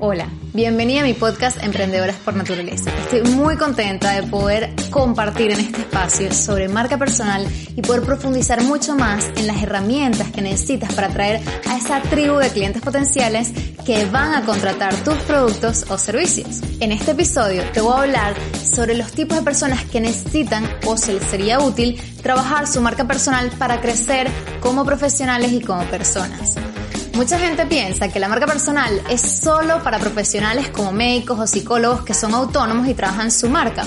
Hola, bienvenida a mi podcast Emprendedoras por Naturaleza. Estoy muy contenta de poder compartir en este espacio sobre marca personal y poder profundizar mucho más en las herramientas que necesitas para atraer a esa tribu de clientes potenciales que van a contratar tus productos o servicios. En este episodio te voy a hablar sobre los tipos de personas que necesitan o se les sería útil trabajar su marca personal para crecer como profesionales y como personas. Mucha gente piensa que la marca personal es solo para profesionales como médicos o psicólogos que son autónomos y trabajan su marca.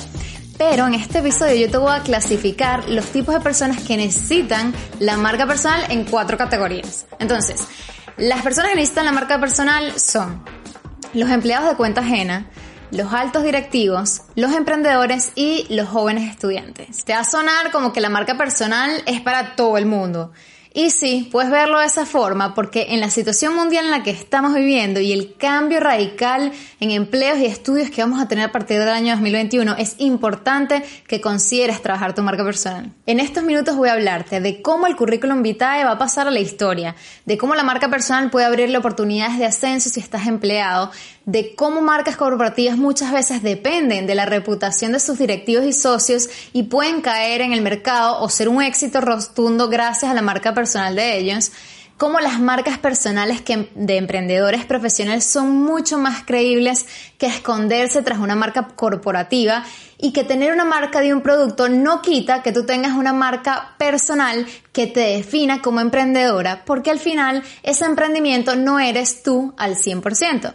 Pero en este episodio yo te voy a clasificar los tipos de personas que necesitan la marca personal en cuatro categorías. Entonces, las personas que necesitan la marca personal son los empleados de cuenta ajena, los altos directivos, los emprendedores y los jóvenes estudiantes. Te va a sonar como que la marca personal es para todo el mundo. Y sí, puedes verlo de esa forma porque en la situación mundial en la que estamos viviendo y el cambio radical en empleos y estudios que vamos a tener a partir del año 2021, es importante que consideres trabajar tu marca personal. En estos minutos voy a hablarte de cómo el currículum vitae va a pasar a la historia, de cómo la marca personal puede abrirle oportunidades de ascenso si estás empleado, de cómo marcas corporativas muchas veces dependen de la reputación de sus directivos y socios y pueden caer en el mercado o ser un éxito rotundo gracias a la marca personal de ellos, cómo las marcas personales de emprendedores profesionales son mucho más creíbles que esconderse tras una marca corporativa y que tener una marca de un producto no quita que tú tengas una marca personal que te defina como emprendedora, porque al final ese emprendimiento no eres tú al 100%.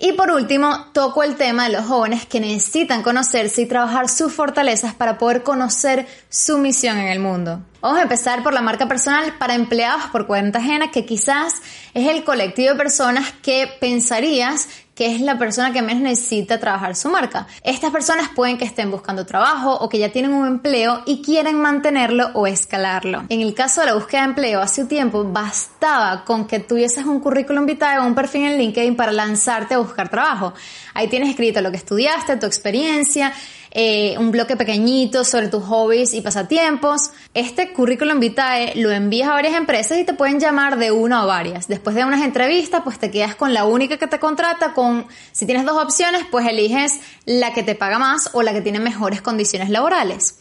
Y por último, toco el tema de los jóvenes que necesitan conocerse y trabajar sus fortalezas para poder conocer su misión en el mundo. Vamos a empezar por la marca personal para empleados por cuenta ajena, que quizás es el colectivo de personas que pensarías que es la persona que menos necesita trabajar su marca. Estas personas pueden que estén buscando trabajo o que ya tienen un empleo y quieren mantenerlo o escalarlo. En el caso de la búsqueda de empleo, hace tiempo bastaba con que tuvieses un currículum vitae o un perfil en LinkedIn para lanzarte a buscar trabajo. Ahí tienes escrito lo que estudiaste, tu experiencia, eh, un bloque pequeñito sobre tus hobbies y pasatiempos. Este currículum vitae lo envías a varias empresas y te pueden llamar de una o varias. Después de unas entrevistas, pues te quedas con la única que te contrata, con, si tienes dos opciones, pues eliges la que te paga más o la que tiene mejores condiciones laborales.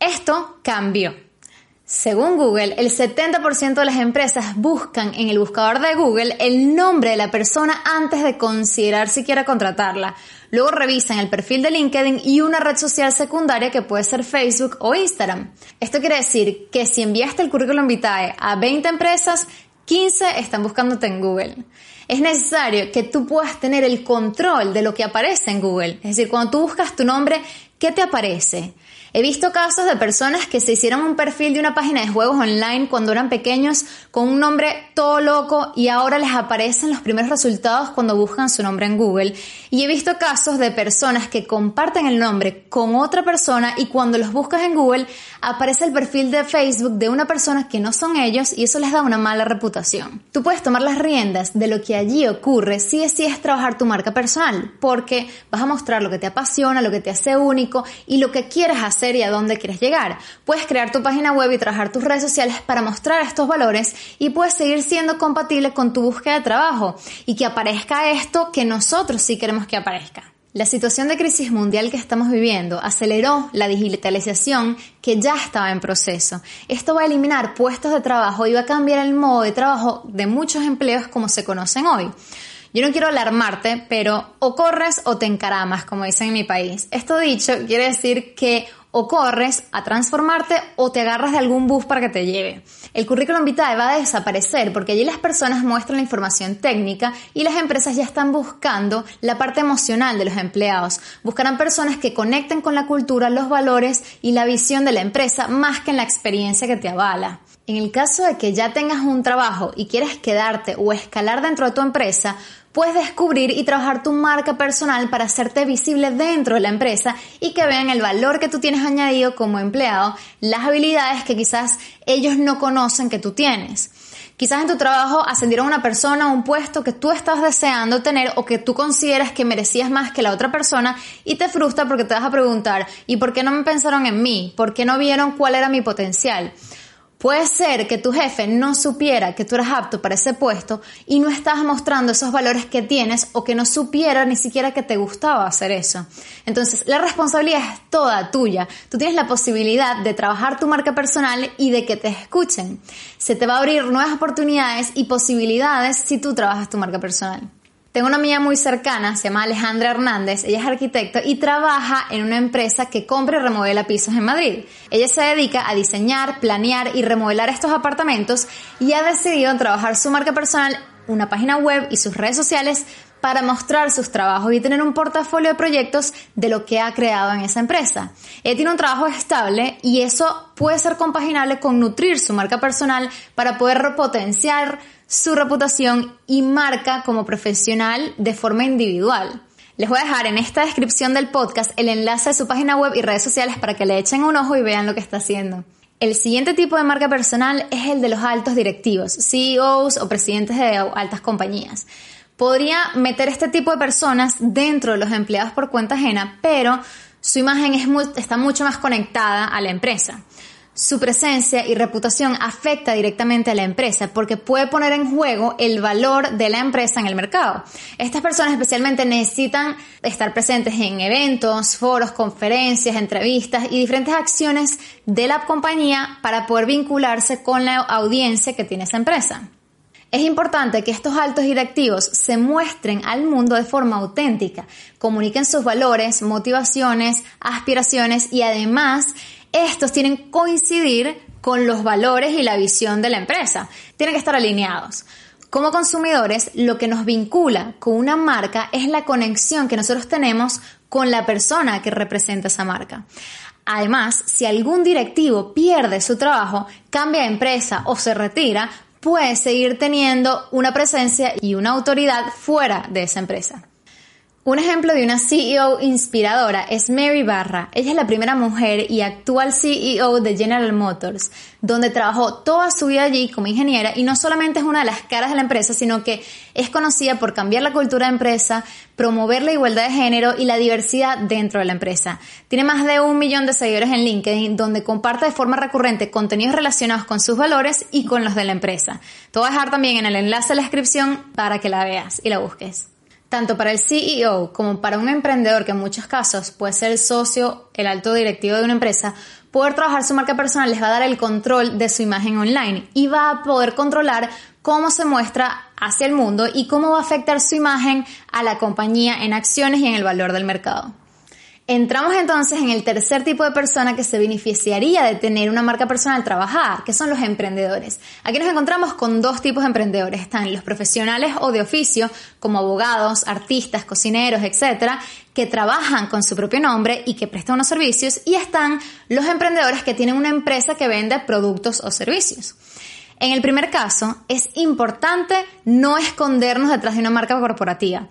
Esto cambió. Según Google, el 70% de las empresas buscan en el buscador de Google el nombre de la persona antes de considerar siquiera contratarla. Luego revisan el perfil de LinkedIn y una red social secundaria que puede ser Facebook o Instagram. Esto quiere decir que si enviaste el currículum vitae a 20 empresas, 15 están buscándote en Google. Es necesario que tú puedas tener el control de lo que aparece en Google. Es decir, cuando tú buscas tu nombre, ¿qué te aparece? He visto casos de personas que se hicieron un perfil de una página de juegos online cuando eran pequeños con un nombre todo loco y ahora les aparecen los primeros resultados cuando buscan su nombre en Google. Y he visto casos de personas que comparten el nombre con otra persona y cuando los buscas en Google aparece el perfil de Facebook de una persona que no son ellos y eso les da una mala reputación. Tú puedes tomar las riendas de lo que allí ocurre si decides trabajar tu marca personal porque vas a mostrar lo que te apasiona, lo que te hace único y lo que quieres hacer y a dónde quieres llegar. Puedes crear tu página web y trabajar tus redes sociales para mostrar estos valores y puedes seguir siendo compatible con tu búsqueda de trabajo y que aparezca esto que nosotros sí queremos que aparezca. La situación de crisis mundial que estamos viviendo aceleró la digitalización que ya estaba en proceso. Esto va a eliminar puestos de trabajo y va a cambiar el modo de trabajo de muchos empleos como se conocen hoy. Yo no quiero alarmarte, pero o corres o te encaramas, como dicen en mi país. Esto dicho quiere decir que o corres a transformarte o te agarras de algún bus para que te lleve. El currículum vitae va a desaparecer porque allí las personas muestran la información técnica y las empresas ya están buscando la parte emocional de los empleados. Buscarán personas que conecten con la cultura, los valores y la visión de la empresa más que en la experiencia que te avala. En el caso de que ya tengas un trabajo y quieres quedarte o escalar dentro de tu empresa, puedes descubrir y trabajar tu marca personal para hacerte visible dentro de la empresa y que vean el valor que tú tienes añadido como empleado, las habilidades que quizás ellos no conocen que tú tienes. Quizás en tu trabajo ascendieron a una persona a un puesto que tú estás deseando tener o que tú consideras que merecías más que la otra persona y te frustra porque te vas a preguntar, ¿y por qué no me pensaron en mí? ¿Por qué no vieron cuál era mi potencial? Puede ser que tu jefe no supiera que tú eras apto para ese puesto y no estabas mostrando esos valores que tienes o que no supiera ni siquiera que te gustaba hacer eso. Entonces, la responsabilidad es toda tuya. Tú tienes la posibilidad de trabajar tu marca personal y de que te escuchen. Se te va a abrir nuevas oportunidades y posibilidades si tú trabajas tu marca personal. Tengo una amiga muy cercana, se llama Alejandra Hernández, ella es arquitecta y trabaja en una empresa que compra y remodela pisos en Madrid. Ella se dedica a diseñar, planear y remodelar estos apartamentos y ha decidido trabajar su marca personal, una página web y sus redes sociales para mostrar sus trabajos y tener un portafolio de proyectos de lo que ha creado en esa empresa. Ella tiene un trabajo estable y eso puede ser compaginable con nutrir su marca personal para poder potenciar su reputación y marca como profesional de forma individual. Les voy a dejar en esta descripción del podcast el enlace a su página web y redes sociales para que le echen un ojo y vean lo que está haciendo. El siguiente tipo de marca personal es el de los altos directivos, CEOs o presidentes de altas compañías. Podría meter este tipo de personas dentro de los empleados por cuenta ajena, pero su imagen está mucho más conectada a la empresa su presencia y reputación afecta directamente a la empresa porque puede poner en juego el valor de la empresa en el mercado. Estas personas especialmente necesitan estar presentes en eventos, foros, conferencias, entrevistas y diferentes acciones de la compañía para poder vincularse con la audiencia que tiene esa empresa. Es importante que estos altos directivos se muestren al mundo de forma auténtica, comuniquen sus valores, motivaciones, aspiraciones y además estos tienen que coincidir con los valores y la visión de la empresa. Tienen que estar alineados. Como consumidores, lo que nos vincula con una marca es la conexión que nosotros tenemos con la persona que representa esa marca. Además, si algún directivo pierde su trabajo, cambia de empresa o se retira, puede seguir teniendo una presencia y una autoridad fuera de esa empresa. Un ejemplo de una CEO inspiradora es Mary Barra. Ella es la primera mujer y actual CEO de General Motors, donde trabajó toda su vida allí como ingeniera y no solamente es una de las caras de la empresa, sino que es conocida por cambiar la cultura de empresa, promover la igualdad de género y la diversidad dentro de la empresa. Tiene más de un millón de seguidores en LinkedIn, donde comparte de forma recurrente contenidos relacionados con sus valores y con los de la empresa. Te voy a dejar también en el enlace de la descripción para que la veas y la busques. Tanto para el CEO como para un emprendedor, que en muchos casos puede ser el socio, el alto directivo de una empresa, poder trabajar su marca personal les va a dar el control de su imagen online y va a poder controlar cómo se muestra hacia el mundo y cómo va a afectar su imagen a la compañía en acciones y en el valor del mercado. Entramos entonces en el tercer tipo de persona que se beneficiaría de tener una marca personal trabajada, que son los emprendedores. Aquí nos encontramos con dos tipos de emprendedores. Están los profesionales o de oficio, como abogados, artistas, cocineros, etcétera, que trabajan con su propio nombre y que prestan unos servicios. Y están los emprendedores que tienen una empresa que vende productos o servicios. En el primer caso, es importante no escondernos detrás de una marca corporativa.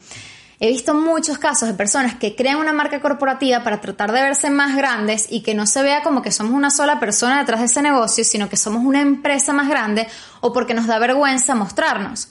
He visto muchos casos de personas que crean una marca corporativa para tratar de verse más grandes y que no se vea como que somos una sola persona detrás de ese negocio, sino que somos una empresa más grande o porque nos da vergüenza mostrarnos.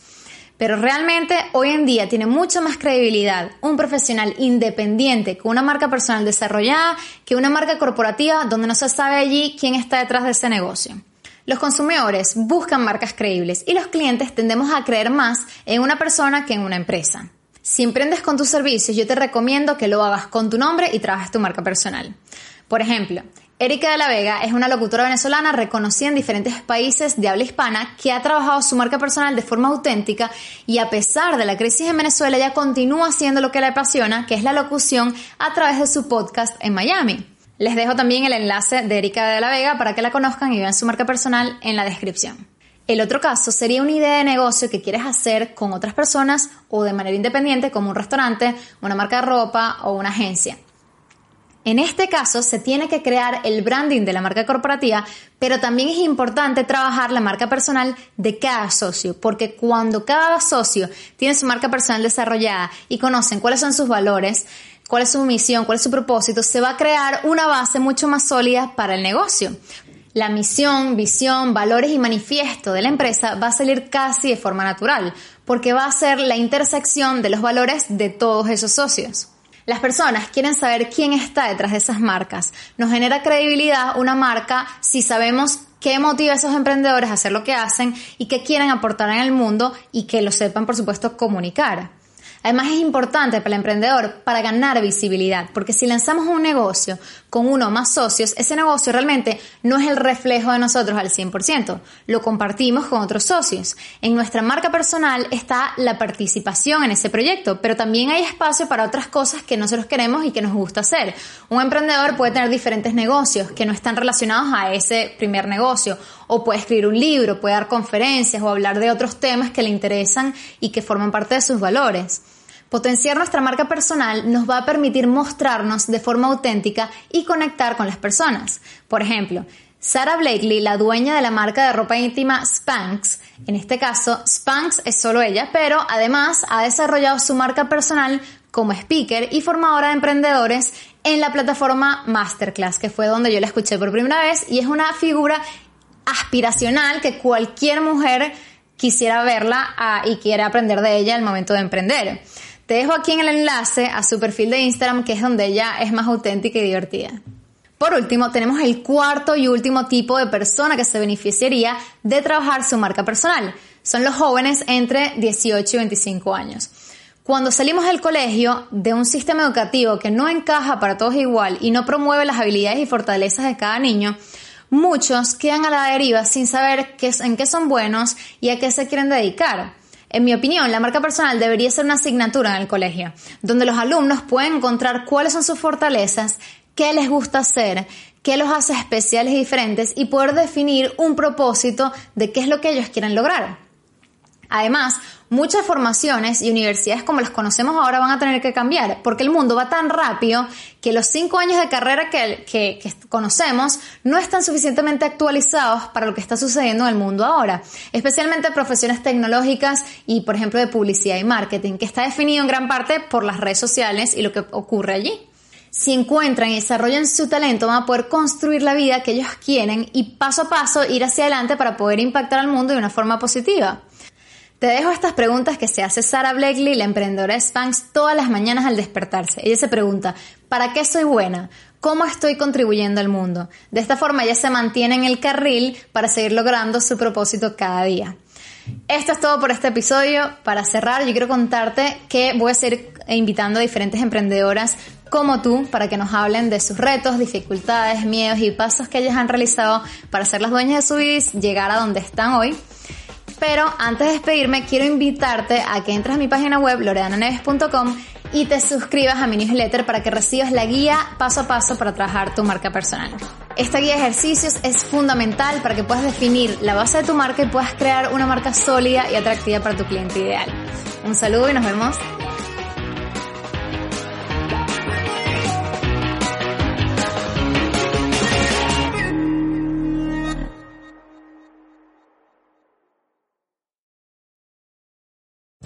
Pero realmente hoy en día tiene mucha más credibilidad un profesional independiente con una marca personal desarrollada que una marca corporativa donde no se sabe allí quién está detrás de ese negocio. Los consumidores buscan marcas creíbles y los clientes tendemos a creer más en una persona que en una empresa. Si emprendes con tus servicios, yo te recomiendo que lo hagas con tu nombre y trabajes tu marca personal. Por ejemplo, Erika de la Vega es una locutora venezolana reconocida en diferentes países de habla hispana que ha trabajado su marca personal de forma auténtica y a pesar de la crisis en Venezuela ella continúa haciendo lo que le apasiona, que es la locución a través de su podcast en Miami. Les dejo también el enlace de Erika de la Vega para que la conozcan y vean su marca personal en la descripción. El otro caso sería una idea de negocio que quieres hacer con otras personas o de manera independiente como un restaurante, una marca de ropa o una agencia. En este caso, se tiene que crear el branding de la marca corporativa, pero también es importante trabajar la marca personal de cada socio, porque cuando cada socio tiene su marca personal desarrollada y conocen cuáles son sus valores, cuál es su misión, cuál es su propósito, se va a crear una base mucho más sólida para el negocio. La misión, visión, valores y manifiesto de la empresa va a salir casi de forma natural, porque va a ser la intersección de los valores de todos esos socios. Las personas quieren saber quién está detrás de esas marcas. Nos genera credibilidad una marca si sabemos qué motiva a esos emprendedores a hacer lo que hacen y qué quieren aportar en el mundo y que lo sepan, por supuesto, comunicar. Además es importante para el emprendedor para ganar visibilidad, porque si lanzamos un negocio con uno o más socios, ese negocio realmente no es el reflejo de nosotros al 100%, lo compartimos con otros socios. En nuestra marca personal está la participación en ese proyecto, pero también hay espacio para otras cosas que nosotros queremos y que nos gusta hacer. Un emprendedor puede tener diferentes negocios que no están relacionados a ese primer negocio, o puede escribir un libro, puede dar conferencias o hablar de otros temas que le interesan y que forman parte de sus valores. Potenciar nuestra marca personal nos va a permitir mostrarnos de forma auténtica y conectar con las personas. Por ejemplo, Sarah Blakely, la dueña de la marca de ropa íntima Spanx, en este caso Spanx es solo ella, pero además ha desarrollado su marca personal como speaker y formadora de emprendedores en la plataforma Masterclass, que fue donde yo la escuché por primera vez y es una figura aspiracional que cualquier mujer quisiera verla ah, y quiera aprender de ella al momento de emprender. Te dejo aquí en el enlace a su perfil de Instagram, que es donde ella es más auténtica y divertida. Por último, tenemos el cuarto y último tipo de persona que se beneficiaría de trabajar su marca personal. Son los jóvenes entre 18 y 25 años. Cuando salimos del colegio de un sistema educativo que no encaja para todos igual y no promueve las habilidades y fortalezas de cada niño, muchos quedan a la deriva sin saber en qué son buenos y a qué se quieren dedicar. En mi opinión, la marca personal debería ser una asignatura en el colegio, donde los alumnos pueden encontrar cuáles son sus fortalezas, qué les gusta hacer, qué los hace especiales y diferentes y poder definir un propósito de qué es lo que ellos quieren lograr. Además, muchas formaciones y universidades como las conocemos ahora van a tener que cambiar, porque el mundo va tan rápido que los cinco años de carrera que, conocemos no están suficientemente actualizados para lo que está sucediendo en el mundo ahora, especialmente profesiones tecnológicas y, por ejemplo, de publicidad y marketing, que está definido en gran parte por las redes sociales y lo que ocurre allí. Si encuentran y desarrollan su talento, van a poder construir la vida que ellos quieren y paso a paso ir hacia adelante para poder impactar al mundo de una forma positiva. Te dejo estas preguntas que se hace Sara Blakely, la emprendedora de Spanx, todas las mañanas al despertarse. Ella se pregunta, ¿para qué soy buena? ¿Cómo estoy contribuyendo al mundo? De esta forma ella se mantiene en el carril para seguir logrando su propósito cada día. Esto es todo por este episodio. Para cerrar, yo quiero contarte que voy a seguir invitando a diferentes emprendedoras como tú para que nos hablen de sus retos, dificultades, miedos y pasos que ellas han realizado para ser las dueñas de su vida y llegar a donde están hoy. Pero antes de despedirme, quiero invitarte a que entres a mi página web loredananeves.com y te suscribas a mi newsletter para que recibas la guía paso a paso para trabajar tu marca personal. Esta guía de ejercicios es fundamental para que puedas definir la base de tu marca y puedas crear una marca sólida y atractiva para tu cliente ideal. Un saludo y nos vemos